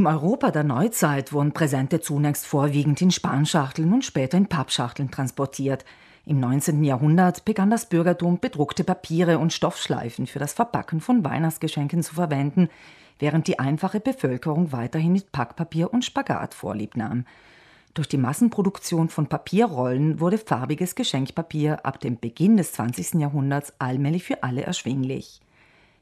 Im Europa der Neuzeit wurden Präsente zunächst vorwiegend in Spanschachteln und später in Pappschachteln transportiert. Im 19. Jahrhundert begann das Bürgertum, bedruckte Papiere und Stoffschleifen für das Verpacken von Weihnachtsgeschenken zu verwenden, während die einfache Bevölkerung weiterhin mit Packpapier und Spagat vorlieb nahm. Durch die Massenproduktion von Papierrollen wurde farbiges Geschenkpapier ab dem Beginn des 20. Jahrhunderts allmählich für alle erschwinglich.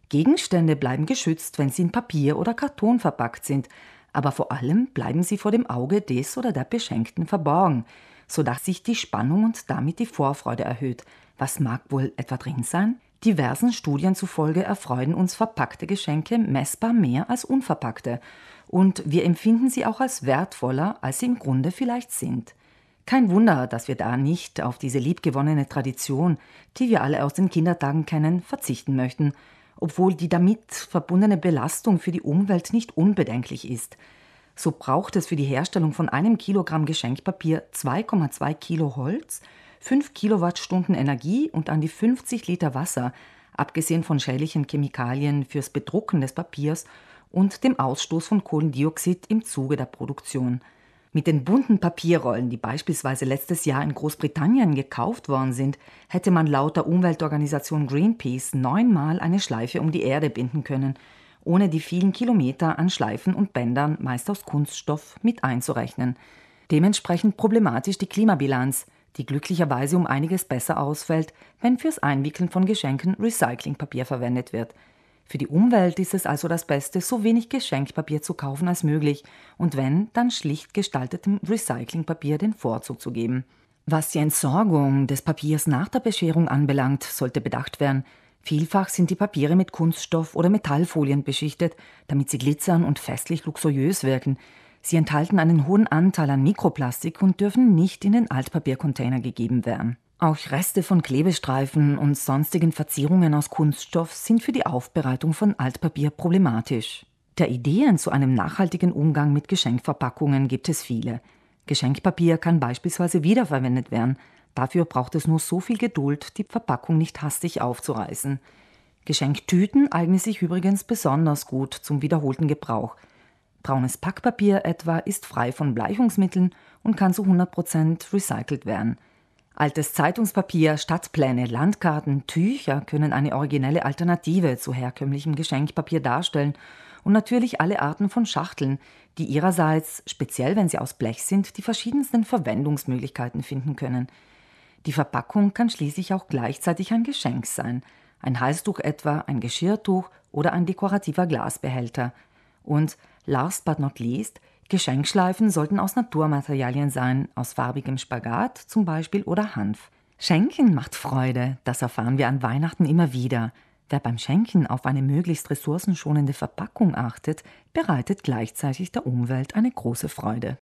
Gegenstände bleiben geschützt, wenn sie in Papier oder Karton verpackt sind, aber vor allem bleiben sie vor dem Auge des oder der Beschenkten verborgen, sodass sich die Spannung und damit die Vorfreude erhöht. Was mag wohl etwa drin sein? Diversen Studien zufolge erfreuen uns verpackte Geschenke messbar mehr als unverpackte, und wir empfinden sie auch als wertvoller, als sie im Grunde vielleicht sind. Kein Wunder, dass wir da nicht auf diese liebgewonnene Tradition, die wir alle aus den Kindertagen kennen, verzichten möchten obwohl die damit verbundene Belastung für die Umwelt nicht unbedenklich ist. So braucht es für die Herstellung von einem Kilogramm Geschenkpapier 2,2 Kilo Holz, 5 Kilowattstunden Energie und an die 50 Liter Wasser, abgesehen von schädlichen Chemikalien fürs Bedrucken des Papiers und dem Ausstoß von Kohlendioxid im Zuge der Produktion. Mit den bunten Papierrollen, die beispielsweise letztes Jahr in Großbritannien gekauft worden sind, hätte man laut der Umweltorganisation Greenpeace neunmal eine Schleife um die Erde binden können, ohne die vielen Kilometer an Schleifen und Bändern, meist aus Kunststoff, mit einzurechnen. Dementsprechend problematisch die Klimabilanz, die glücklicherweise um einiges besser ausfällt, wenn fürs Einwickeln von Geschenken Recyclingpapier verwendet wird – für die Umwelt ist es also das Beste, so wenig Geschenkpapier zu kaufen als möglich und wenn, dann schlicht gestaltetem Recyclingpapier den Vorzug zu geben. Was die Entsorgung des Papiers nach der Bescherung anbelangt, sollte bedacht werden. Vielfach sind die Papiere mit Kunststoff oder Metallfolien beschichtet, damit sie glitzern und festlich luxuriös wirken. Sie enthalten einen hohen Anteil an Mikroplastik und dürfen nicht in den Altpapiercontainer gegeben werden. Auch Reste von Klebestreifen und sonstigen Verzierungen aus Kunststoff sind für die Aufbereitung von Altpapier problematisch. Der Ideen zu einem nachhaltigen Umgang mit Geschenkverpackungen gibt es viele. Geschenkpapier kann beispielsweise wiederverwendet werden. Dafür braucht es nur so viel Geduld, die Verpackung nicht hastig aufzureißen. Geschenktüten eignen sich übrigens besonders gut zum wiederholten Gebrauch. Braunes Packpapier etwa ist frei von Bleichungsmitteln und kann zu 100% recycelt werden. Altes Zeitungspapier, Stadtpläne, Landkarten, Tücher können eine originelle Alternative zu herkömmlichem Geschenkpapier darstellen und natürlich alle Arten von Schachteln, die ihrerseits, speziell wenn sie aus Blech sind, die verschiedensten Verwendungsmöglichkeiten finden können. Die Verpackung kann schließlich auch gleichzeitig ein Geschenk sein, ein Halstuch etwa, ein Geschirrtuch oder ein dekorativer Glasbehälter. Und last but not least, Geschenkschleifen sollten aus Naturmaterialien sein, aus farbigem Spagat zum Beispiel oder Hanf. Schenken macht Freude, das erfahren wir an Weihnachten immer wieder. Wer beim Schenken auf eine möglichst ressourcenschonende Verpackung achtet, bereitet gleichzeitig der Umwelt eine große Freude.